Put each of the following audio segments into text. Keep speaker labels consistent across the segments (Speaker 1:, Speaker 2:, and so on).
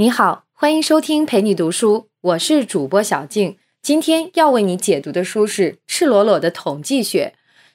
Speaker 1: 你好，欢迎收听陪你读书，我是主播小静。今天要为你解读的书是《赤裸裸的统计学》。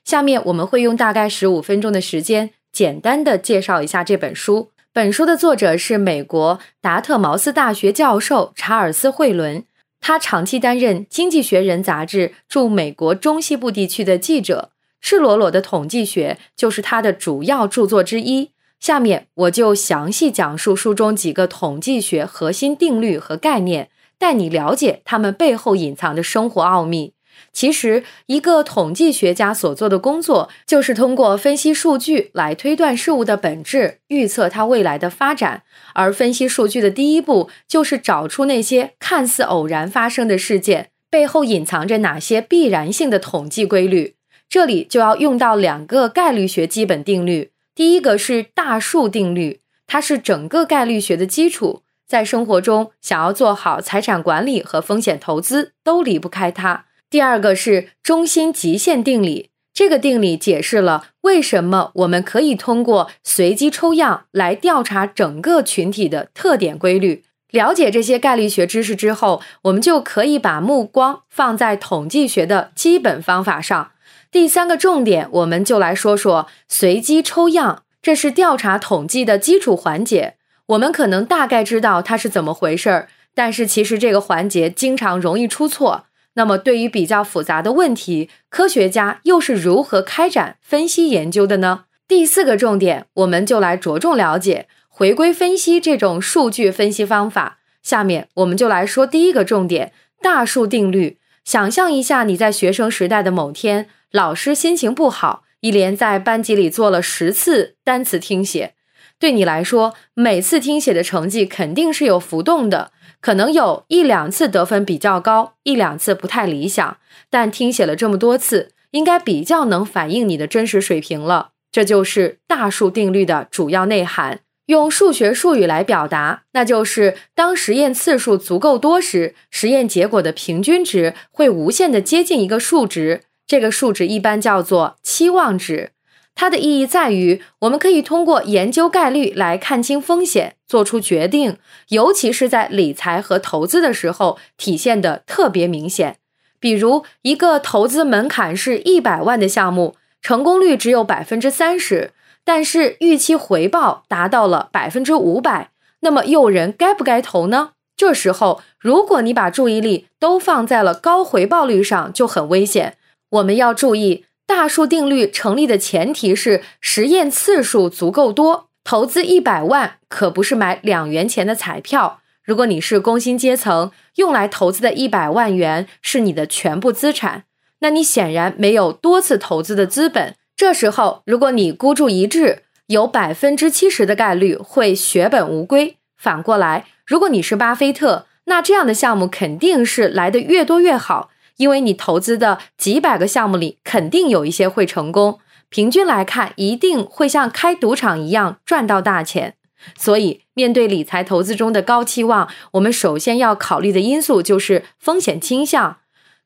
Speaker 1: 下面我们会用大概十五分钟的时间，简单的介绍一下这本书。本书的作者是美国达特茅斯大学教授查尔斯·惠伦，他长期担任《经济学人》杂志驻美国中西部地区的记者。《赤裸裸的统计学》就是他的主要著作之一。下面我就详细讲述书中几个统计学核心定律和概念，带你了解它们背后隐藏的生活奥秘。其实，一个统计学家所做的工作，就是通过分析数据来推断事物的本质，预测它未来的发展。而分析数据的第一步，就是找出那些看似偶然发生的事件背后隐藏着哪些必然性的统计规律。这里就要用到两个概率学基本定律。第一个是大数定律，它是整个概率学的基础。在生活中，想要做好财产管理和风险投资，都离不开它。第二个是中心极限定理，这个定理解释了为什么我们可以通过随机抽样来调查整个群体的特点规律。了解这些概率学知识之后，我们就可以把目光放在统计学的基本方法上。第三个重点，我们就来说说随机抽样，这是调查统计的基础环节。我们可能大概知道它是怎么回事儿，但是其实这个环节经常容易出错。那么，对于比较复杂的问题，科学家又是如何开展分析研究的呢？第四个重点，我们就来着重了解回归分析这种数据分析方法。下面我们就来说第一个重点：大数定律。想象一下，你在学生时代的某天。老师心情不好，一连在班级里做了十次单词听写。对你来说，每次听写的成绩肯定是有浮动的，可能有一两次得分比较高，一两次不太理想。但听写了这么多次，应该比较能反映你的真实水平了。这就是大数定律的主要内涵。用数学术语来表达，那就是当实验次数足够多时，实验结果的平均值会无限的接近一个数值。这个数值一般叫做期望值，它的意义在于，我们可以通过研究概率来看清风险，做出决定，尤其是在理财和投资的时候体现的特别明显。比如，一个投资门槛是一百万的项目，成功率只有百分之三十，但是预期回报达到了百分之五百，那么诱人该不该投呢？这时候，如果你把注意力都放在了高回报率上，就很危险。我们要注意，大数定律成立的前提是实验次数足够多。投资一百万可不是买两元钱的彩票。如果你是工薪阶层，用来投资的一百万元是你的全部资产，那你显然没有多次投资的资本。这时候，如果你孤注一掷，有百分之七十的概率会血本无归。反过来，如果你是巴菲特，那这样的项目肯定是来的越多越好。因为你投资的几百个项目里，肯定有一些会成功，平均来看，一定会像开赌场一样赚到大钱。所以，面对理财投资中的高期望，我们首先要考虑的因素就是风险倾向。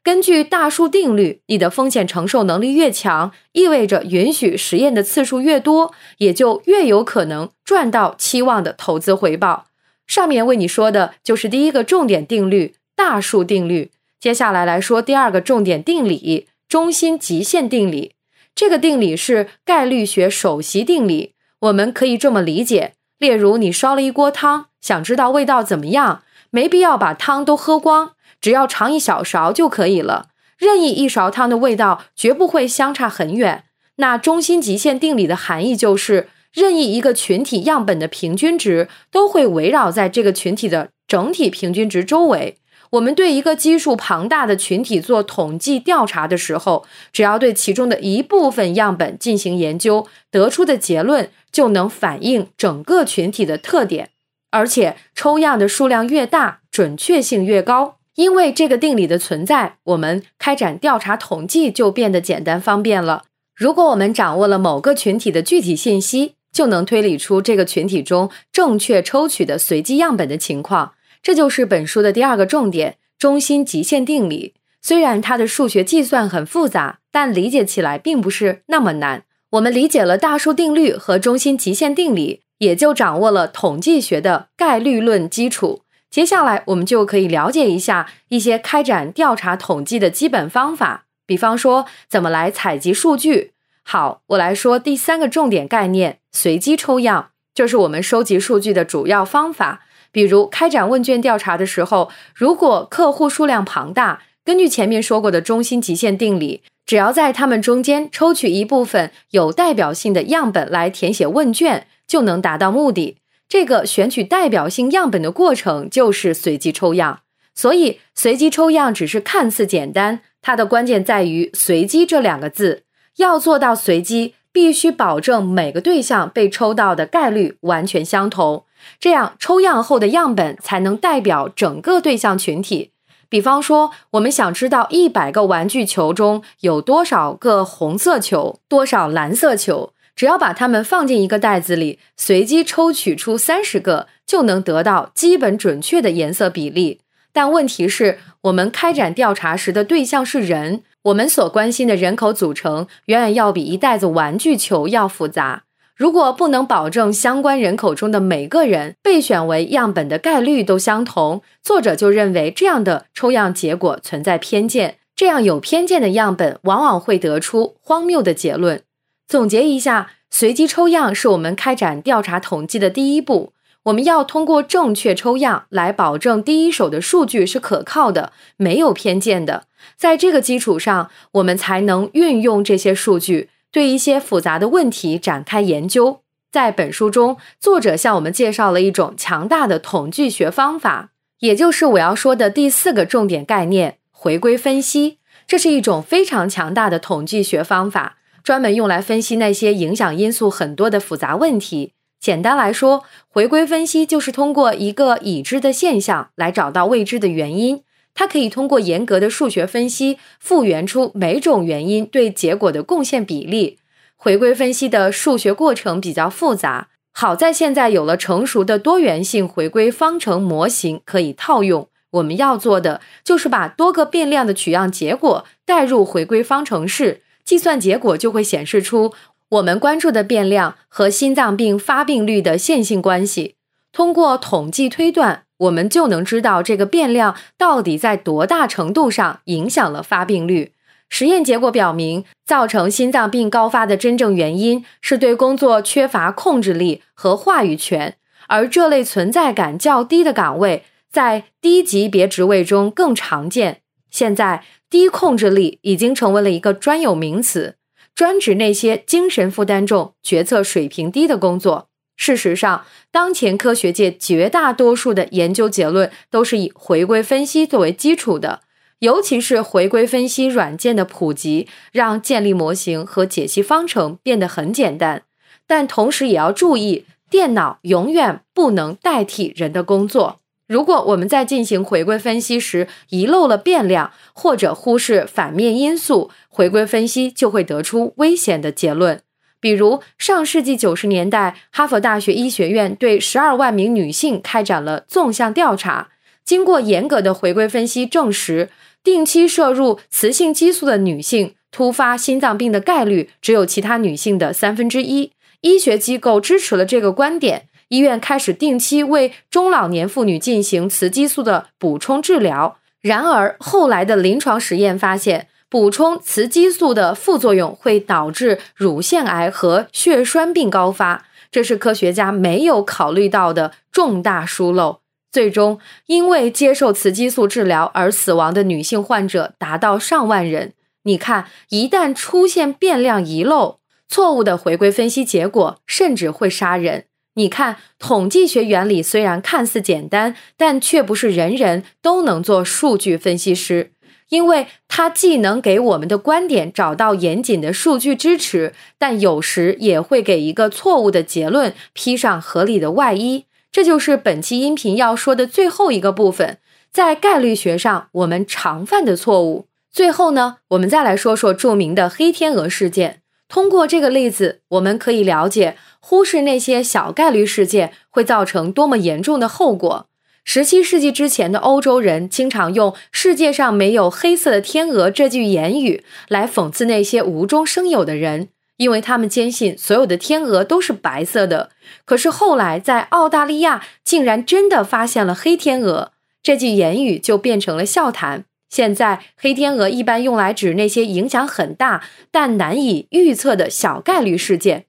Speaker 1: 根据大数定律，你的风险承受能力越强，意味着允许实验的次数越多，也就越有可能赚到期望的投资回报。上面为你说的就是第一个重点定律——大数定律。接下来来说第二个重点定理——中心极限定理。这个定理是概率学首席定理。我们可以这么理解：例如，你烧了一锅汤，想知道味道怎么样，没必要把汤都喝光，只要尝一小勺就可以了。任意一勺汤的味道绝不会相差很远。那中心极限定理的含义就是，任意一个群体样本的平均值都会围绕在这个群体的整体平均值周围。我们对一个基数庞大的群体做统计调查的时候，只要对其中的一部分样本进行研究，得出的结论就能反映整个群体的特点。而且，抽样的数量越大，准确性越高。因为这个定理的存在，我们开展调查统计就变得简单方便了。如果我们掌握了某个群体的具体信息，就能推理出这个群体中正确抽取的随机样本的情况。这就是本书的第二个重点——中心极限定理。虽然它的数学计算很复杂，但理解起来并不是那么难。我们理解了大数定律和中心极限定理，也就掌握了统计学的概率论基础。接下来，我们就可以了解一下一些开展调查统计的基本方法，比方说怎么来采集数据。好，我来说第三个重点概念：随机抽样，就是我们收集数据的主要方法。比如开展问卷调查的时候，如果客户数量庞大，根据前面说过的中心极限定理，只要在他们中间抽取一部分有代表性的样本来填写问卷，就能达到目的。这个选取代表性样本的过程就是随机抽样。所以，随机抽样只是看似简单，它的关键在于“随机”这两个字。要做到随机，必须保证每个对象被抽到的概率完全相同。这样抽样后的样本才能代表整个对象群体。比方说，我们想知道一百个玩具球中有多少个红色球，多少蓝色球，只要把它们放进一个袋子里，随机抽取出三十个，就能得到基本准确的颜色比例。但问题是，我们开展调查时的对象是人，我们所关心的人口组成远远要比一袋子玩具球要复杂。如果不能保证相关人口中的每个人被选为样本的概率都相同，作者就认为这样的抽样结果存在偏见。这样有偏见的样本往往会得出荒谬的结论。总结一下，随机抽样是我们开展调查统计的第一步。我们要通过正确抽样来保证第一手的数据是可靠的、没有偏见的。在这个基础上，我们才能运用这些数据。对一些复杂的问题展开研究。在本书中，作者向我们介绍了一种强大的统计学方法，也就是我要说的第四个重点概念——回归分析。这是一种非常强大的统计学方法，专门用来分析那些影响因素很多的复杂问题。简单来说，回归分析就是通过一个已知的现象来找到未知的原因。它可以通过严格的数学分析复原出每种原因对结果的贡献比例。回归分析的数学过程比较复杂，好在现在有了成熟的多元性回归方程模型可以套用。我们要做的就是把多个变量的取样结果带入回归方程式，计算结果就会显示出我们关注的变量和心脏病发病率的线性关系。通过统计推断。我们就能知道这个变量到底在多大程度上影响了发病率。实验结果表明，造成心脏病高发的真正原因是对工作缺乏控制力和话语权，而这类存在感较低的岗位在低级别职位中更常见。现在，低控制力已经成为了一个专有名词，专指那些精神负担重、决策水平低的工作。事实上，当前科学界绝大多数的研究结论都是以回归分析作为基础的，尤其是回归分析软件的普及，让建立模型和解析方程变得很简单。但同时也要注意，电脑永远不能代替人的工作。如果我们在进行回归分析时遗漏了变量，或者忽视反面因素，回归分析就会得出危险的结论。比如，上世纪九十年代，哈佛大学医学院对十二万名女性开展了纵向调查。经过严格的回归分析，证实定期摄入雌性激素的女性突发心脏病的概率只有其他女性的三分之一。医学机构支持了这个观点，医院开始定期为中老年妇女进行雌激素的补充治疗。然而，后来的临床实验发现。补充雌激素的副作用会导致乳腺癌和血栓病高发，这是科学家没有考虑到的重大疏漏。最终，因为接受雌激素治疗而死亡的女性患者达到上万人。你看，一旦出现变量遗漏、错误的回归分析结果，甚至会杀人。你看，统计学原理虽然看似简单，但却不是人人都能做数据分析师。因为它既能给我们的观点找到严谨的数据支持，但有时也会给一个错误的结论披上合理的外衣。这就是本期音频要说的最后一个部分，在概率学上我们常犯的错误。最后呢，我们再来说说著名的黑天鹅事件。通过这个例子，我们可以了解忽视那些小概率事件会造成多么严重的后果。十七世纪之前的欧洲人经常用“世界上没有黑色的天鹅”这句言语来讽刺那些无中生有的人。因为他们坚信所有的天鹅都是白色的。可是后来在澳大利亚竟然真的发现了黑天鹅，这句言语就变成了笑谈。现在，黑天鹅一般用来指那些影响很大但难以预测的小概率事件。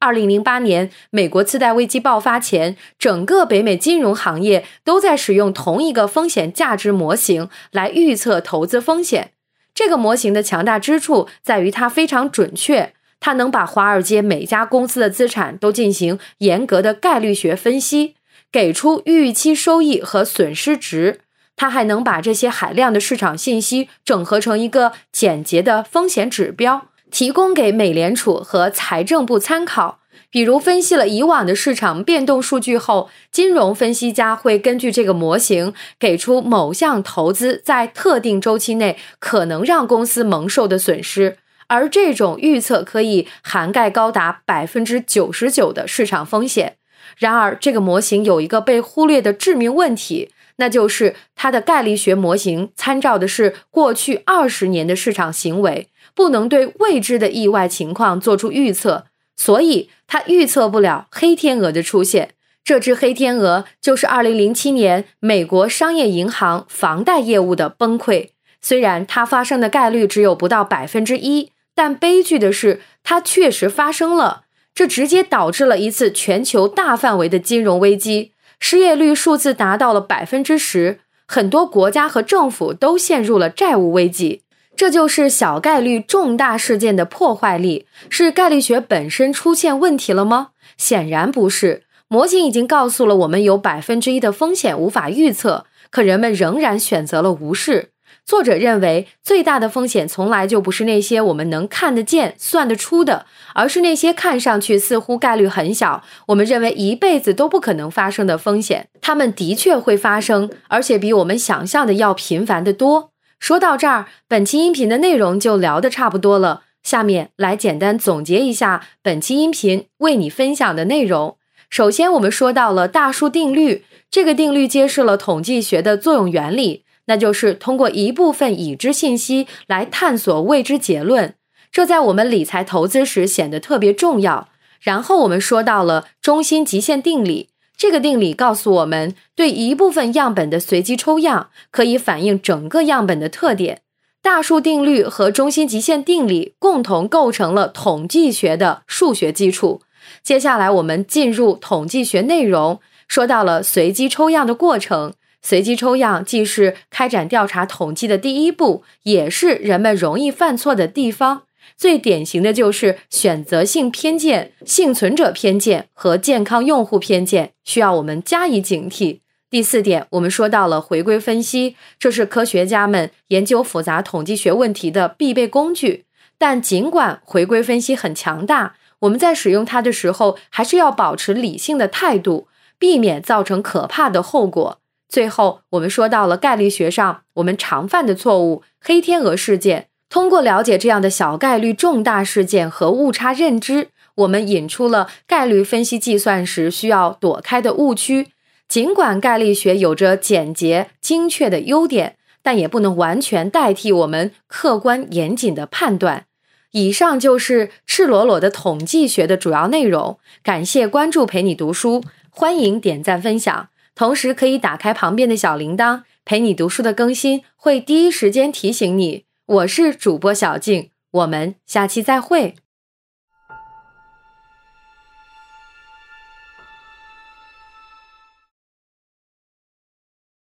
Speaker 1: 二零零八年，美国次贷危机爆发前，整个北美金融行业都在使用同一个风险价值模型来预测投资风险。这个模型的强大之处在于它非常准确，它能把华尔街每家公司的资产都进行严格的概率学分析，给出预期收益和损失值。它还能把这些海量的市场信息整合成一个简洁的风险指标，提供给美联储和财政部参考。比如，分析了以往的市场变动数据后，金融分析家会根据这个模型，给出某项投资在特定周期内可能让公司蒙受的损失。而这种预测可以涵盖高达百分之九十九的市场风险。然而，这个模型有一个被忽略的致命问题。那就是它的概率学模型参照的是过去二十年的市场行为，不能对未知的意外情况做出预测，所以它预测不了黑天鹅的出现。这只黑天鹅就是2007年美国商业银行房贷业务的崩溃。虽然它发生的概率只有不到百分之一，但悲剧的是它确实发生了，这直接导致了一次全球大范围的金融危机。失业率数字达到了百分之十，很多国家和政府都陷入了债务危机。这就是小概率重大事件的破坏力。是概率学本身出现问题了吗？显然不是。模型已经告诉了我们有百分之一的风险无法预测，可人们仍然选择了无视。作者认为，最大的风险从来就不是那些我们能看得见、算得出的，而是那些看上去似乎概率很小、我们认为一辈子都不可能发生的风险。它们的确会发生，而且比我们想象的要频繁得多。说到这儿，本期音频的内容就聊得差不多了。下面来简单总结一下本期音频为你分享的内容。首先，我们说到了大数定律，这个定律揭示了统计学的作用原理。那就是通过一部分已知信息来探索未知结论，这在我们理财投资时显得特别重要。然后我们说到了中心极限定理，这个定理告诉我们，对一部分样本的随机抽样可以反映整个样本的特点。大数定律和中心极限定理共同构成了统计学的数学基础。接下来我们进入统计学内容，说到了随机抽样的过程。随机抽样既是开展调查统计的第一步，也是人们容易犯错的地方。最典型的就是选择性偏见、幸存者偏见和健康用户偏见，需要我们加以警惕。第四点，我们说到了回归分析，这是科学家们研究复杂统计学问题的必备工具。但尽管回归分析很强大，我们在使用它的时候，还是要保持理性的态度，避免造成可怕的后果。最后，我们说到了概率学上我们常犯的错误——黑天鹅事件。通过了解这样的小概率重大事件和误差认知，我们引出了概率分析计算时需要躲开的误区。尽管概率学有着简洁精确的优点，但也不能完全代替我们客观严谨的判断。以上就是赤裸裸的统计学的主要内容。感谢关注，陪你读书，欢迎点赞分享。同时可以打开旁边的小铃铛，陪你读书的更新会第一时间提醒你。我是主播小静，我们下期再会。